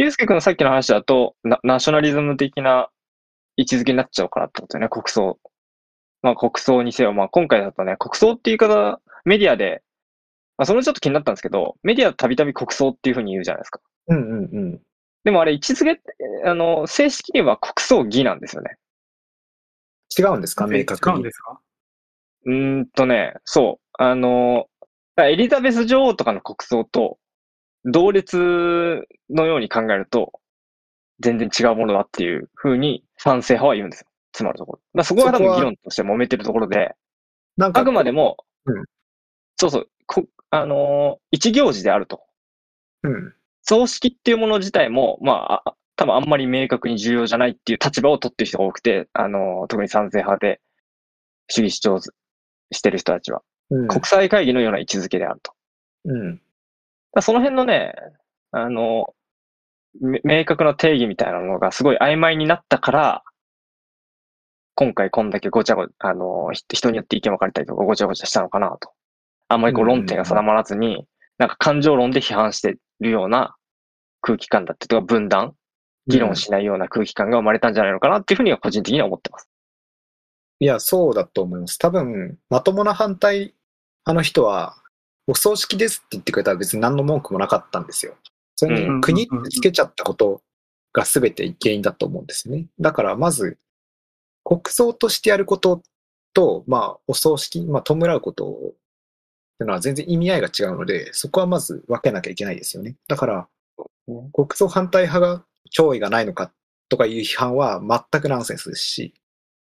ゆうすけくんのさっきの話だと、ナナショナリズム的な位置づけになっちゃうからってことよね、国葬。まあ国葬にせよ、まあ今回だとね、国葬っていう言い方、メディアで、まあそれちょっと気になったんですけど、メディアたびたび国葬っていうふうに言うじゃないですか。うんうんうん。でもあれ位置づけって、あの、正式には国葬儀なんですよね。違うんですか？え明確に違うんで。すか？うーんとね、そう。あの、エリザベス女王とかの国葬と同列のように考えると、全然違うものだっていうふうに賛成派は言うんですよ。つまるところ。だそこは多分議論として揉めてるところで、あくまでも、うんそうそう、こあのー一行事であると。うん。葬式っていうもの自体も、まあ、あ多分あんまり明確に重要じゃないっていう立場を取ってる人が多くて、あのー特に賛成派で主義主張してる人たちは。うん。国際会議のような位置づけであると。うん。その辺のね、あの、め明確な定義みたいなのがすごい曖昧になったから、今回こんだけごちゃごちゃ、あの、ひ人によって意見分かれたりとかごちゃごちゃしたのかなと。あんまりこう論点が定まらずに、なんか感情論で批判してるような空気感だったりとか分断、議論しないような空気感が生まれたんじゃないのかなっていうふうには個人的には思ってます。いや、そうだと思います。多分、まともな反対派の人は、お葬式ですって言ってくれたら別に何の文句もなかったんですよ。それうんに国ってつけちゃったことが全て原因だと思うんですね。だからまず、国葬としてやることと、まあ、お葬式、まあ、弔うことっていうのは全然意味合いが違うので、そこはまず分けなきゃいけないですよね。だから、国葬反対派が弔意がないのかとかいう批判は全くナンセンスですし、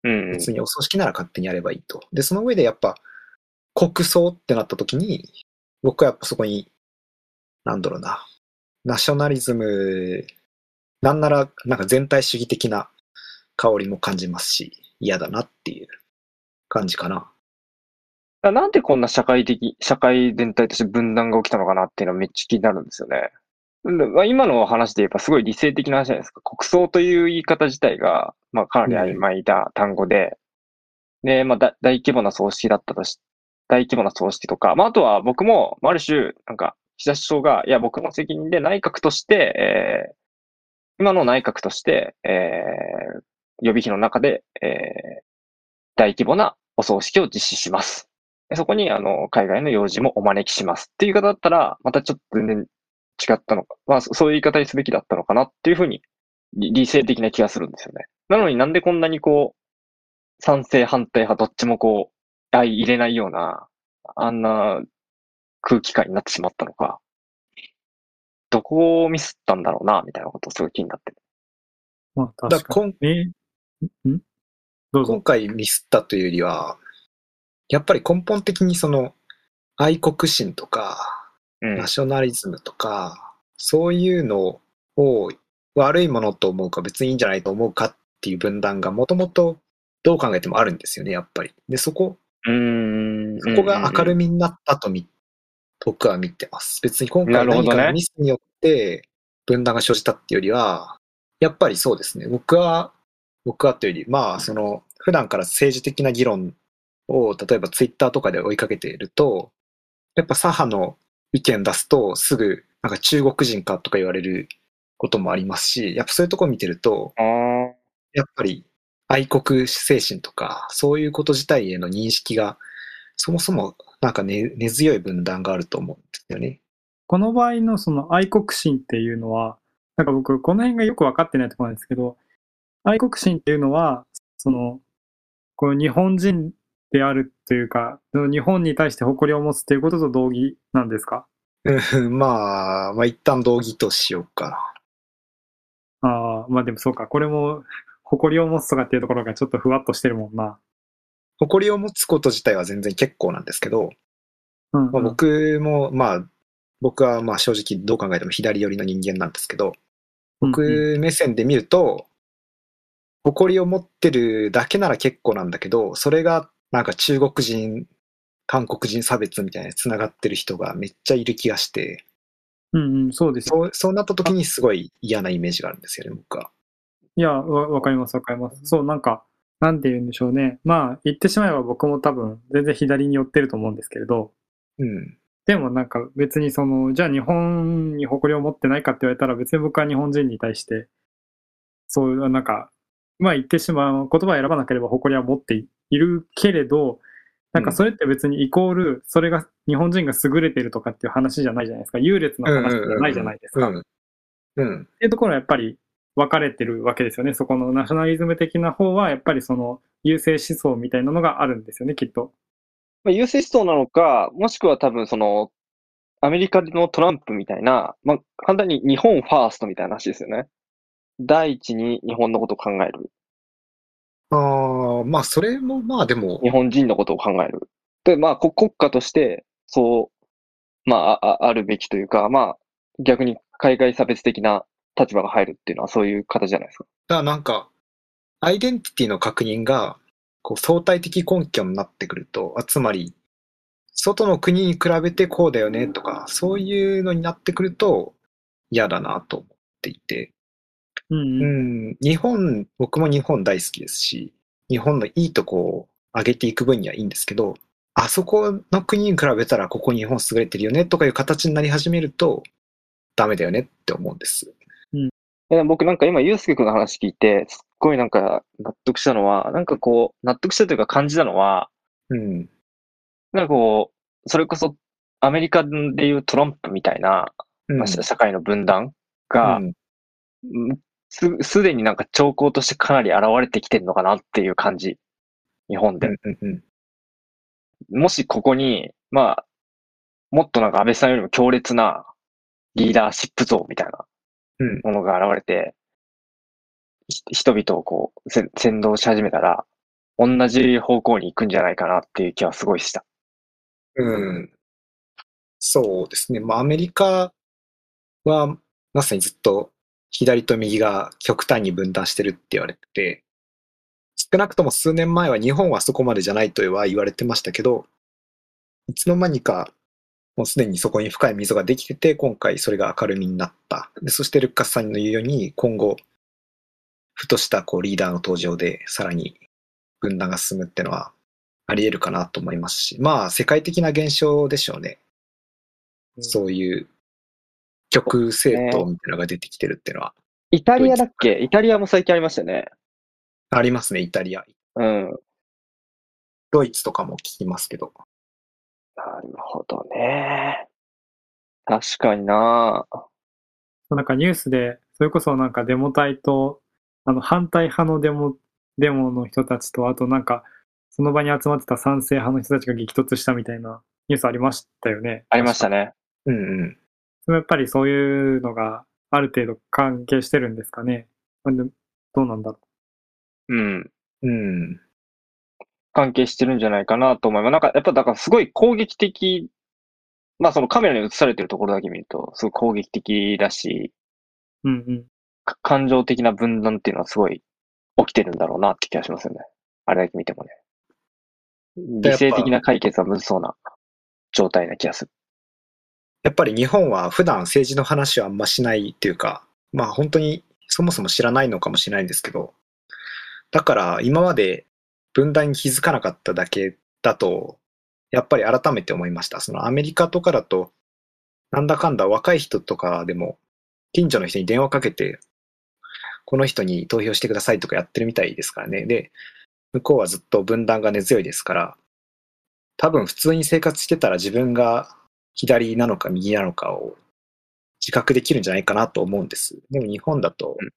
うん。別にお葬式なら勝手にやればいいと。で、その上でやっぱ、国葬ってなった時に、僕はやっぱそこに、なんだろうな、ナショナリズム、なんなら、なんか全体主義的な香りも感じますし、嫌だなっていう感じかな。なんでこんな社会的、社会全体として分断が起きたのかなっていうのはめっちゃ気になるんですよね。今の話で言えばすごい理性的な話じゃないですか。国葬という言い方自体が、まあ、かなり曖昧な単語で、で、まあ、大規模な葬式だったとし、大規模な葬式とか、まあ、あとは僕も、ある種、なんか、岸田首相が、いや、僕の責任で内閣として、えー今の内閣として、えー予備費の中で、えー大規模なお葬式を実施します。そこに、あの、海外の要人もお招きしますっていう方だったら、またちょっと全然違ったのか。まあ、そういう言い方にすべきだったのかなっていうふうに、理性的な気がするんですよね。なのになんでこんなにこう、賛成反対派どっちもこう、相入れないような、あんな空気感になってしまったのか。どこをミスったんだろうな、みたいなことをすごい気になってる。まあだ確かに。えん？ん？今。回ミスったというよりは、やっぱり根本的にその、愛国心とか、うんナ。ショナリズムとか、そういうのを悪いものと思うか別にいいんじゃないと思うかっていう分断がもともとどう考えてもあるんですよね、やっぱり。で、そこ、うーん。そこが明るみ。みになったとみ、僕は見てます。別に今回何かのミスによって分断が生じたっていうよりは、やっぱりそうですね。僕は、僕はというより、まあ、その、普段から政治的な議論を、例えばツイッターとかで追いかけていると、やっぱ左派の意見出すと、すぐ、なんか中国人かとか言われることもありますし、やっぱそういうところ見てると、やっぱり愛国精神とか、そういうこと自体への認識が、そもそもなんか根根強い分断があると思うんですよね。この場合のその愛国心っていうのは、なんか僕、この辺がよく分かってないところなんですけど、愛国心っていうのは、その、この日本人であるというか、日本に対して誇りを持つということと同義なんですか？うんまあ、まあ一旦同義としようか。ああ、まあでもそうか、これも誇りを持つとかっていうところがちょっとふわっとしてるもんな。誇りを持つこと自体は全然結構なんですけど、うん、まあ、僕もまあ、僕はまあ正直どう考えても左寄りの人間なんですけど、うん、僕目線で見ると、誇りを持ってるだけなら結構なんだけど、それがなんか中国人、韓国人差別みたいな繋がってる人がめっちゃいる気がして、うんうん、そうですよ。そうそうなった時にすごい嫌なイメージがあるんですよね、僕は。いや、わわかります、わかります。そう、なんか、なんて言うんでしょうね。まあ、言ってしまえば僕も多分、全然左に寄ってると思うんですけれど、うん。でもなんか別にその、じゃあ日本に誇りを持ってないかって言われたら別に僕は日本人に対して、そういう、なんか、まあ言ってしまう、言葉を選ばなければ誇りは持っているけれど、なんかそれって別にイコール、それが日本人が優れてるとかっていう話じゃないじゃないですか。優劣の話じゃないじゃないですか。っうん。うん。ていうところはやっぱり分かれてるわけですよね。そこのナショナリズム的な方は、やっぱりその優勢思想みたいなのがあるんですよね、きっと。まあ、優勢思想なのか、もしくは多分その、アメリカのトランプみたいな、まあ、簡単に日本ファーストみたいな話ですよね。第一に日本のことを考える。ああ、まあそれもまあでも日、本人のことを考える。で、まあ、こ国家として、そう、まあ、ああるべきというか、まあ、逆に海外差別的な立場が入るっていうのはそういう形じゃないですか。だからなんか、アイデンティティの確認が、こう相対的根拠になってくると、あつまり、外の国に比べてこうだよねとか、そういうのになってくると嫌だなと思っていて、うんううん。ん、日本、僕も日本大好きですし、日本のいいとこを上げていく分にはいいんですけど、あそこの国に比べたらここ日本優れてるよねとかいう形になり始めると、ダメだよねって思うんです。で僕なんか今、ゆうすけくんの話聞いて、すっごいなんか納得したのは、なんかこう、納得したというか感じたのは、うん。なんかこう、それこそアメリカでいうトランプみたいな、うんまあ社会の分断が、うんうんす、すでになんか兆候としてかなり現れてきてるのかなっていう感じ。日本で。うんうんうんもしここに、まあ、もっとなんか安倍さんよりも強烈なリーダーシップ像みたいなうんものが現れて、ひ人々をこう、せ先導し始めたら、同じ方向に行くんじゃないかなっていう気はすごいした。うん。そうですね。まあ、アメリカは、まさにずっと左と右が極端に分断してるって言われてて、少なくとも数年前は日本はそこまでじゃないとは言われてましたけど、いつの間にか、もうすでにそこに深い溝ができてて、今回それが明るみになった。でそしてルッカスさんの言うように、今後、ふとしたこうリーダーの登場で、さらに分断が進むってのは、あり得るかなと思いますし、まあ、世界的な現象でしょうね。そういう極政党みたいなのが出てきてるっていうのは、イタリアだっけ？イタリアも最近ありましたよね。ありますね、イタリア。うん。ドイツとかも聞きますけど。なるほどね。確かにななんかニュースで、それこそなんかデモ隊と、あの反対派のデモ、デモの人たちと、あとなんか、その場に集まってた賛成派の人たちが激突したみたいなニュースありましたよね。ありましたね。うんうん。それやっぱりそういうのがある程度関係してるんですかね。どうなんだろうん。うん。関係してるんじゃないかなと思います。なんか、やっぱだからすごい攻撃的、まあそのカメラに映されてるところだけ見ると、すごい攻撃的だし、う。うんうん。か感情的な分断っていうのはすごい起きてるんだろうなって気がしますよね。あれだけ見てもね。理性的な解決はむずそうな状態な気がする。やっぱり日本は普段政治の話はあんましないっていうか、まあ本当にそもそも知らないのかもしれないんですけど、だから今まで分断に気づかなかっただけだと、やっぱり改めて思いました。そのアメリカとかだと、なんだかんだ若い人とかでも、近所の人に電話かけて、この人に投票してくださいとかやってるみたいですからね。で、向こうはずっと分断が根強いですから、多分普通に生活してたら自分が左なのか右なのかを自覚できるんじゃないかなと思うんです。でも日本だとうん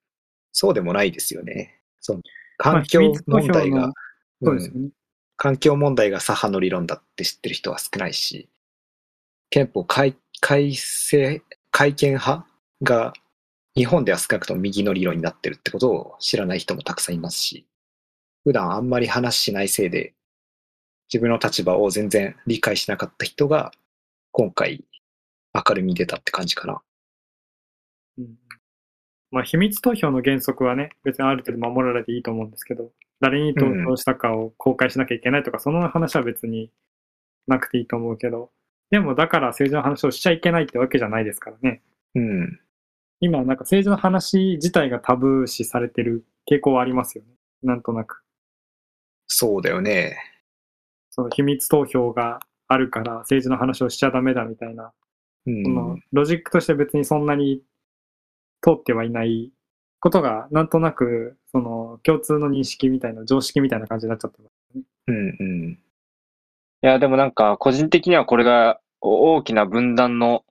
そうでもないですよね。その環境問題が、そうですよね。環境問題が左派の理論だって知ってる人は少ないし、憲法改改正、改憲派が日本では少なくとも右の理論になってるってことを知らない人もたくさんいますし、普段あんまり話しないせいで自分の立場を全然理解しなかった人が今回明るみに出たって感じかな。うんまあ、秘密投票の原則はね、別にある程度守られていいと思うんですけど、誰に投票したかを公開しなきゃいけないとか、その話は別になくていいと思うけど、でもだから政治の話をしちゃいけないってわけじゃないですからね。うん。今なんか政治の話自体がタブー視されてる傾向はありますよね。なんとなく。そうだよね。その秘密投票があるから政治の話をしちゃダメだみたいな、うんそのロジックとして別にそんなに通ってはいないことが、なんとなく、その共通の認識みたいな、常識みたいな感じになっちゃってます。うんうん。いや、でもなんか、個人的にはこれがお大きな分断の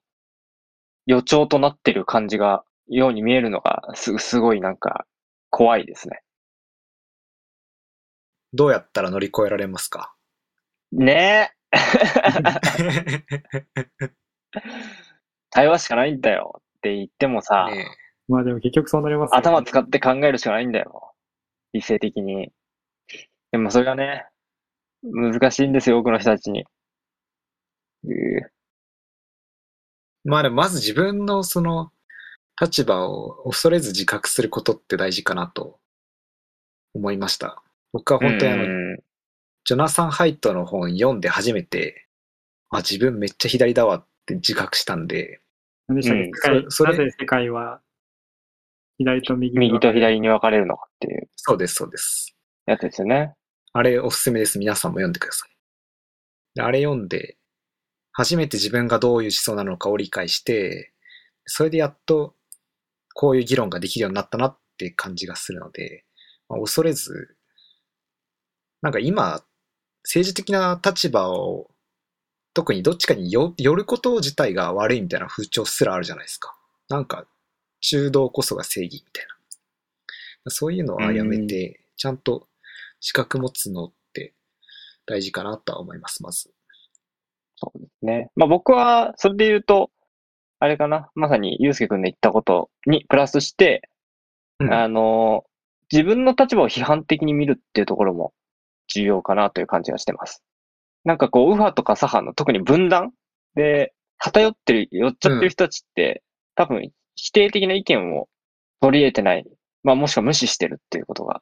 予兆となってる感じが、ように見えるのが、す、すごいなんか、怖いですね。どうやったら乗り越えられますか？ねえ 対話しかないんだよって言ってもさ、ねまあでも結局そうなりますよね頭使って考えるしかないんだよ。理性的に。でもそれがね、難しいんですよ、多くの人たちに。まあでもまず自分のその立場を恐れず自覚することって大事かなと思いました。僕は本当にあの、うんジョナサン・ハイトの本読んで初めて、あ、自分めっちゃ左だわって自覚したんで、何でしたっけ？うん世界そそれなぜ世界は左と右に右と左に分かれるのかっていうそうです、そうです。やつですよね。あれおすすめです。皆さんも読んでください。であれ読んで、初めて自分がどういう思想なのかを理解して、それでやっとこういう議論ができるようになったなって感じがするので、まあ恐れず、なんか今、政治的な立場を、特にどっちかによ寄ること自体が悪いみたいな風潮すらあるじゃないですか。なんか、中道こそが正義みたいな。そういうのはやめて、ちゃんと資格持つのって大事かなとは思います、まず。そうですね。まあ僕は、それで言うと、あれかな、まさにゆうすけくんの言ったことにプラスして、うんあの、自分の立場を批判的に見るっていうところも重要かなという感じがしてます。なんかこう、右派とか左派の特に分断で偏ってる、寄っちゃってる人たちって、多分否定的な意見を取り入れてない、まあもしくは無視してるっていうことが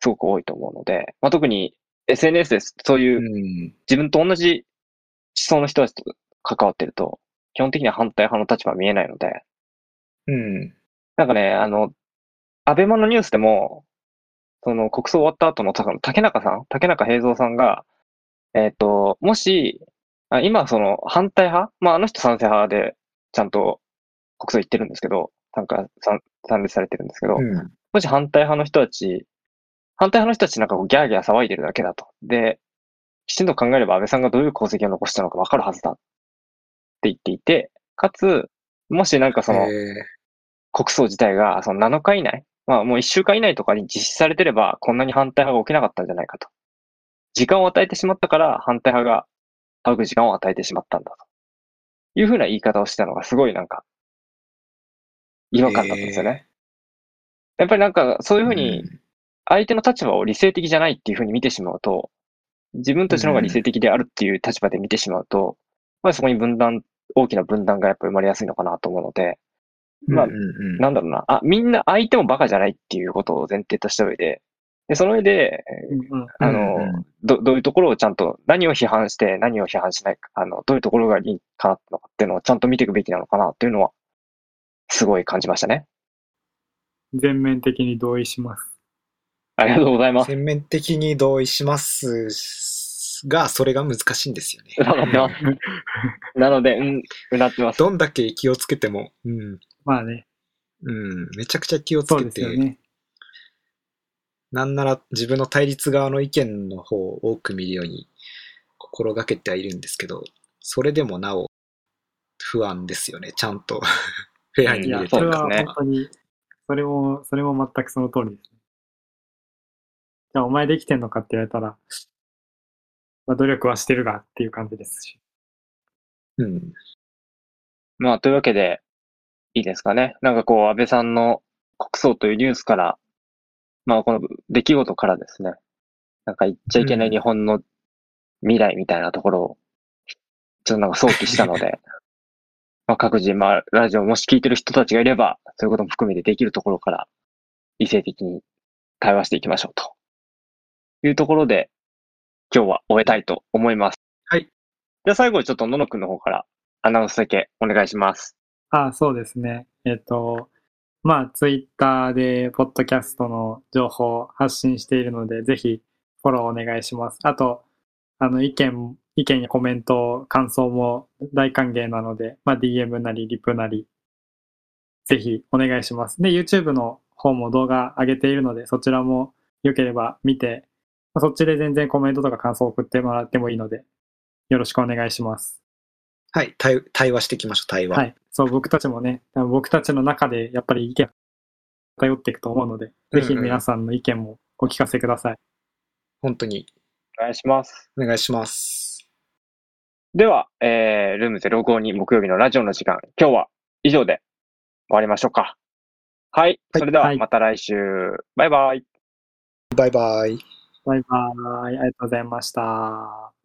すごく多いと思うので、まあ特に SNS です。そういううん。自分と同じ思想の人たちと関わってると、基本的には反対派の立場は見えないので、うん。なんかね、あの、アベマのニュースでも、その国葬終わった後のた竹中さん、竹中平蔵さんが、えっ、と、もし、あ今その反対派？まああの人賛成派でちゃんと国葬行ってるんですけど、参加、参参列されてるんですけど、うん。もし反対派の人たち、反対派の人たちなんかこうギャーギャー騒いでるだけだと。で、きちんと考えれば安倍さんがどういう功績を残したのかわかるはずだって言っていて、かつ、もしなんかそのえ国葬自体がその7日以内、まあもう1週間以内とかに実施されてればこんなに反対派が起きなかったんじゃないかと。時間を与えてしまったから反対派が騒ぐ時間を与えてしまったんだと。いうふうな言い方をしたのがすごいなんか違和感だったんですよね。やっぱりなんかそういうふうに相手の立場を理性的じゃないっていうふうに見てしまうと、自分たちの方が理性的であるっていう立場で見てしまうと、まあそこに分断、大きな分断がやっぱり生まれやすいのかなと思うので、まあなんだろうな、あ、みんな相手もバカじゃないっていうことを前提とした上で、で、その上で、あの、ど、どういうところをちゃんと、何を批判して、何を批判しないか、あの、どういうところがいいかなっていうのをちゃんと見ていくべきなのかなっていうのは、すごい感じましたね。全面的に同意します。ありがとうございます。全面的に同意しますが、それが難しいんですよね。なので、うん、うなってます。どんだけ気をつけても、うん、まあね、うん、めちゃくちゃ気をつそうけて、ですよね。なんなら自分の対立側の意見の方を多く見るように心がけてはいるんですけど、それでもなお不安ですよね、ちゃんとフェアに見れ、てそれはそうですね本当に、それも、それも全くその通りですね。じゃあ、お前できてんのかって言われたら、まあ、努力はしてるがっていう感じですし。うん。まあ、というわけで、いいですかね。なんかこう、安倍さんの国葬というニュースから、まあ、この出来事からですね、なんか言っちゃいけない日本の未来みたいなところを、ちょっとなんか想起したので、まあ、各自、まあ、ラジオもし聞いてる人たちがいれば、そういうことも含めてできるところから、理性的に対話していきましょうと。いうところで、今日は終えたいと思います。はい。じゃあ最後にちょっとののくんの方からアナウンスだけお願いします。あそうですね。えっ、と、まあ、ツイッターで、ポッドキャストの情報を発信しているので、ぜひ、フォローお願いします。あと、あの、意見、意見やコメント、感想も大歓迎なので、まあ、DM なりリプなり、ぜひお願いします。で、YouTube の方も動画上げているので、そちらも良ければ見て、そっちで全然コメントとか感想を送ってもらってもいいので、よろしくお願いします。はい。対対話していきましょう、対話。はい。そう、僕たちもね、僕たちの中でやっぱり意見頼っていくと思うので、ぜひ皆さんの意見もお聞かせください。本当にお願いします。お願いします。では、えー、ルーム052木曜日のラジオの時間、今日は以上で終わりましょうか。はい。はいそれでははいまた来週。バイバイ。バイバイ。バイバーイ。ありがとうございました。